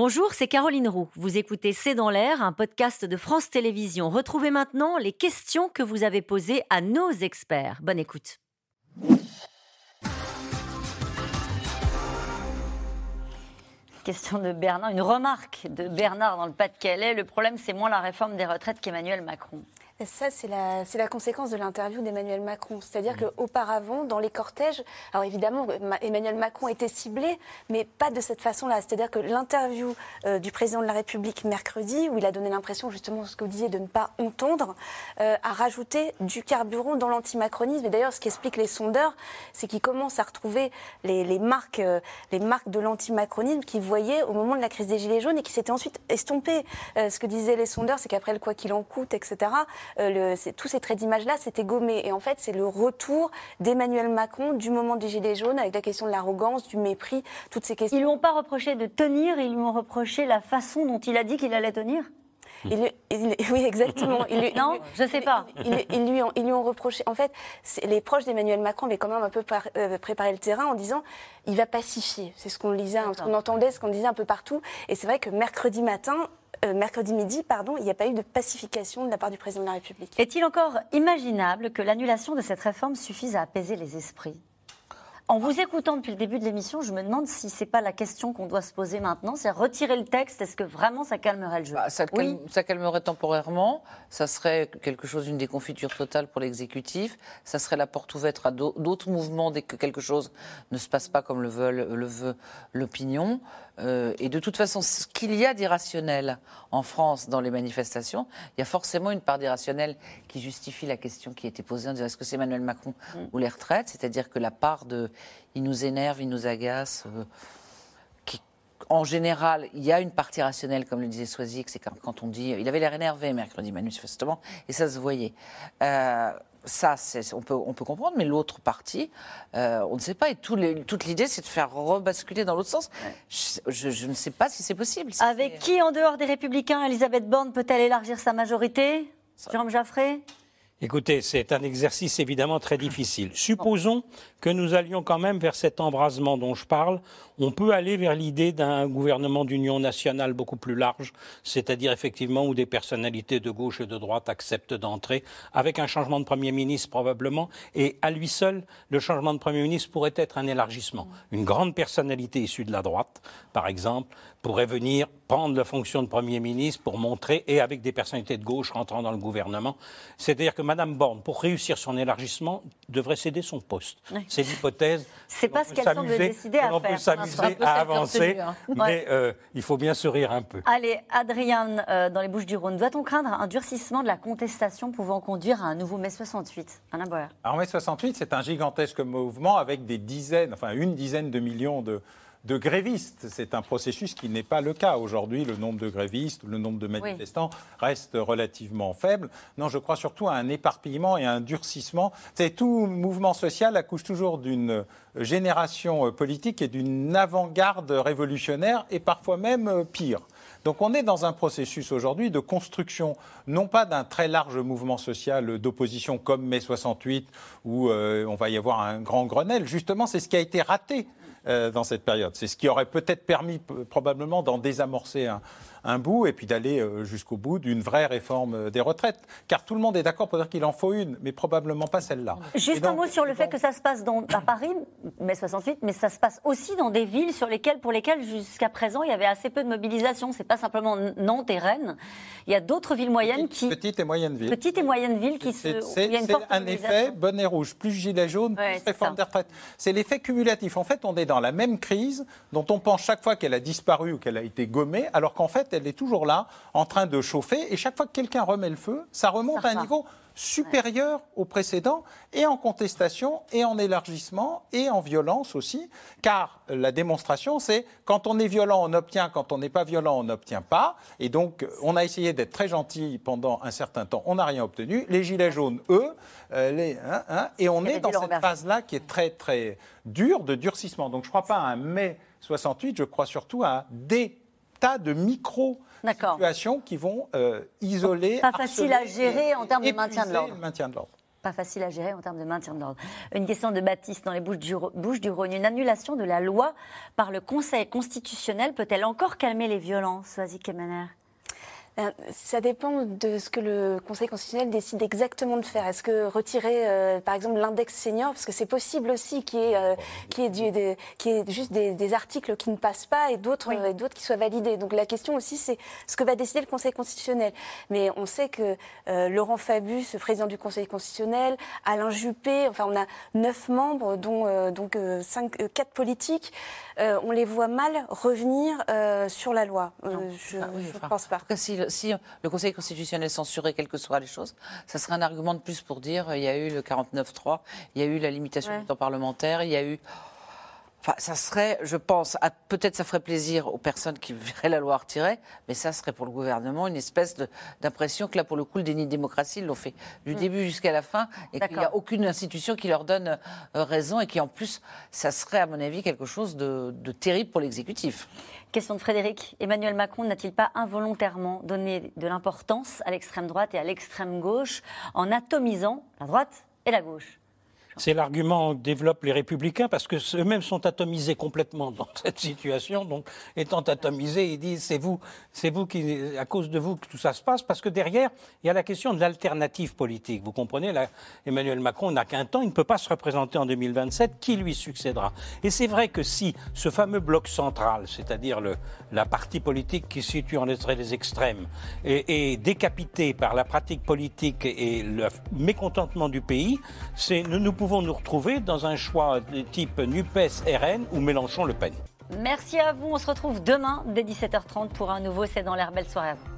Bonjour, c'est Caroline Roux. Vous écoutez C'est dans l'air, un podcast de France Télévisions. Retrouvez maintenant les questions que vous avez posées à nos experts. Bonne écoute. Question de Bernard, une remarque de Bernard dans le Pas-de-Calais. Le problème, c'est moins la réforme des retraites qu'Emmanuel Macron. Ça, c'est la, la, conséquence de l'interview d'Emmanuel Macron. C'est-à-dire mmh. qu'auparavant, dans les cortèges, alors évidemment, Emmanuel Macron était ciblé, mais pas de cette façon-là. C'est-à-dire que l'interview euh, du président de la République mercredi, où il a donné l'impression, justement, ce que vous disiez, de ne pas entendre, euh, a rajouté du carburant dans l'antimacronisme. Et d'ailleurs, ce qui explique les sondeurs, c'est qu'ils commencent à retrouver les, les marques, euh, les marques de l'antimacronisme qu'ils voyaient au moment de la crise des Gilets jaunes et qui s'étaient ensuite estompées. ce que disaient les sondeurs, c'est qu'après le quoi qu'il en coûte, etc., euh, tous ces traits d'image-là, c'était gommé. Et en fait, c'est le retour d'Emmanuel Macron du moment des Gilets jaunes avec la question de l'arrogance, du mépris, toutes ces questions. Ils lui ont pas reproché de tenir, ils lui ont reproché la façon dont il a dit qu'il allait tenir? Oui, exactement. non, je ne sais pas. Ils, lui ont, ils lui ont reproché. En fait, les proches d'Emmanuel Macron avaient quand même un peu euh, préparé le terrain en disant il va pacifier. C'est ce qu'on lisait, ce qu'on entendait, ce qu'on disait un peu partout. Et c'est vrai que mercredi matin, euh, mercredi midi, pardon, il n'y a pas eu de pacification de la part du président de la République. Est-il encore imaginable que l'annulation de cette réforme suffise à apaiser les esprits? En vous écoutant depuis le début de l'émission, je me demande si c'est pas la question qu'on doit se poser maintenant, c'est retirer le texte. Est-ce que vraiment ça calmerait le jeu? Bah, ça, oui. ça, calmerait temporairement. Ça serait quelque chose, une déconfiture totale pour l'exécutif. Ça serait la porte ouverte à d'autres mouvements dès que quelque chose ne se passe pas comme le veut l'opinion. Euh, et de toute façon, ce qu'il y a d'irrationnel en France dans les manifestations, il y a forcément une part d'irrationnel qui justifie la question qui a été posée en disant est-ce que c'est Emmanuel Macron mm. ou les retraites? C'est-à-dire que la part de il nous énerve, il nous agace. Euh, en général, il y a une partie rationnelle, comme le disait Soisic, c'est quand, on dit. Il avait l'air énervé mercredi, manifestement, et ça se voyait. Euh, ça, on peut, on peut comprendre, mais l'autre partie, euh, on ne sait pas. Et toute l'idée, c'est de faire rebasculer dans l'autre sens. Je, ne sais pas si c'est possible. Avec qui, en dehors des Républicains, Elisabeth Borne peut-elle élargir sa majorité? Jérôme Jaffré Écoutez, c'est un exercice évidemment très difficile. Supposons que nous allions quand même vers cet embrasement dont je parle. On peut aller vers l'idée d'un gouvernement d'union nationale beaucoup plus large, c'est-à-dire effectivement où des personnalités de gauche et de droite acceptent d'entrer, avec un changement de Premier ministre probablement, et à lui seul, le changement de Premier ministre pourrait être un élargissement. Une grande personnalité issue de la droite, par exemple, pourrait venir prendre la fonction de Premier ministre pour montrer, et avec des personnalités de gauche rentrant dans le gouvernement. C'est-à-dire que Mme Borne, pour réussir son élargissement, devrait céder son poste. C'est l'hypothèse. C'est pas ce qu'elle semble décider à on faire. On peut s'amuser à avancer, hein. mais euh, il faut bien sourire un peu. Allez, Adrienne, euh, dans les Bouches du Rhône, doit-on craindre un durcissement de la contestation pouvant conduire à un nouveau mai 68 Alain Boer. Alors mai 68, c'est un gigantesque mouvement avec des dizaines, enfin une dizaine de millions de de grévistes. C'est un processus qui n'est pas le cas. Aujourd'hui, le nombre de grévistes, le nombre de manifestants reste relativement faible. Non, je crois surtout à un éparpillement et un durcissement. C'est tout mouvement social accouche toujours d'une génération politique et d'une avant-garde révolutionnaire et parfois même pire. Donc on est dans un processus aujourd'hui de construction, non pas d'un très large mouvement social d'opposition comme mai 68, où euh, on va y avoir un grand Grenelle. Justement, c'est ce qui a été raté euh, dans cette période. C'est ce qui aurait peut-être permis probablement d'en désamorcer un, un bout et puis d'aller euh, jusqu'au bout d'une vraie réforme euh, des retraites. Car tout le monde est d'accord pour dire qu'il en faut une, mais probablement pas celle-là. Juste un mot sur le fait que ça se passe dans, à Paris, mai 68, mais ça se passe aussi dans des villes sur lesquelles, pour lesquelles jusqu'à présent il y avait assez peu de mobilisation. C'est pas simplement Nantes et Rennes. Il y a d'autres villes moyennes qui. Petites et moyennes villes. Petites et moyennes villes qui se. C'est un effet bonnet rouge, plus gilet jaune, plus réforme des retraites. C'est l'effet cumulatif. En fait, on est dans la même crise dont on pense chaque fois qu'elle a disparu ou qu'elle a été gommée, alors qu'en fait, elle est toujours là, en train de chauffer. Et chaque fois que quelqu'un remet le feu, ça remonte à un niveau supérieur au précédent, et en contestation, et en élargissement, et en violence aussi, car la démonstration, c'est quand on est violent, on obtient, quand on n'est pas violent, on n'obtient pas, et donc on a essayé d'être très gentil pendant un certain temps, on n'a rien obtenu, les gilets jaunes, eux, euh, les, hein, hein, et on est dans cette phase-là qui est très très dure, de durcissement. Donc je ne crois pas à un mai 68, je crois surtout à des tas de micro situations qui vont euh, isoler. Pas facile à gérer en termes de maintien de l'ordre. pas facile à gérer en termes de maintien de l'ordre. Une question de Baptiste dans les Bouches du, Bouches du Rhône. Une annulation de la loi par le Conseil constitutionnel peut-elle encore calmer les violences Kemener? Euh, ça dépend de ce que le Conseil constitutionnel décide exactement de faire. Est-ce que retirer, euh, par exemple, l'index senior, parce que c'est possible aussi qu'il y ait, euh, ait, juste des, articles qui ne passent pas et d'autres d'autres qui soient validés. Donc la question aussi, c'est ce que va décider le Conseil constitutionnel. Mais on sait que Laurent Fabius, président du Conseil constitutionnel, Alain Juppé, enfin on a neuf membres, dont donc cinq, quatre politiques. on les voit mal revenir sur la loi. je ne ah pense pas si le Conseil constitutionnel censurait quelles que soient les choses, ça serait un argument de plus pour dire il y a eu le 49-3, il y a eu la limitation du temps parlementaire, il y a eu Enfin, ça serait, je pense, peut-être ça ferait plaisir aux personnes qui verraient la loi retirée, mais ça serait pour le gouvernement une espèce d'impression que là, pour le coup, le déni de démocratie, ils l'ont fait du mm. début jusqu'à la fin, et qu'il n'y a aucune institution qui leur donne euh, raison, et qui en plus, ça serait, à mon avis, quelque chose de, de terrible pour l'exécutif. Question de Frédéric. Emmanuel Macron n'a-t-il pas involontairement donné de l'importance à l'extrême droite et à l'extrême gauche en atomisant la droite et la gauche? C'est l'argument que développent les républicains parce que eux-mêmes sont atomisés complètement dans cette situation. Donc, étant atomisés, ils disent c'est vous, c'est vous qui, à cause de vous que tout ça se passe. Parce que derrière, il y a la question de l'alternative politique. Vous comprenez, là, Emmanuel Macron n'a qu'un temps, il ne peut pas se représenter en 2027. Qui lui succédera? Et c'est vrai que si ce fameux bloc central, c'est-à-dire la partie politique qui se situe en entre les extrêmes, est, est décapité par la pratique politique et le mécontentement du pays, c'est nous, nous pouvons pouvons nous retrouver dans un choix de type NUPES-RN ou Mélenchon-Le Pen? Merci à vous. On se retrouve demain dès 17h30 pour un nouveau C'est dans l'air. Belle soirée à vous.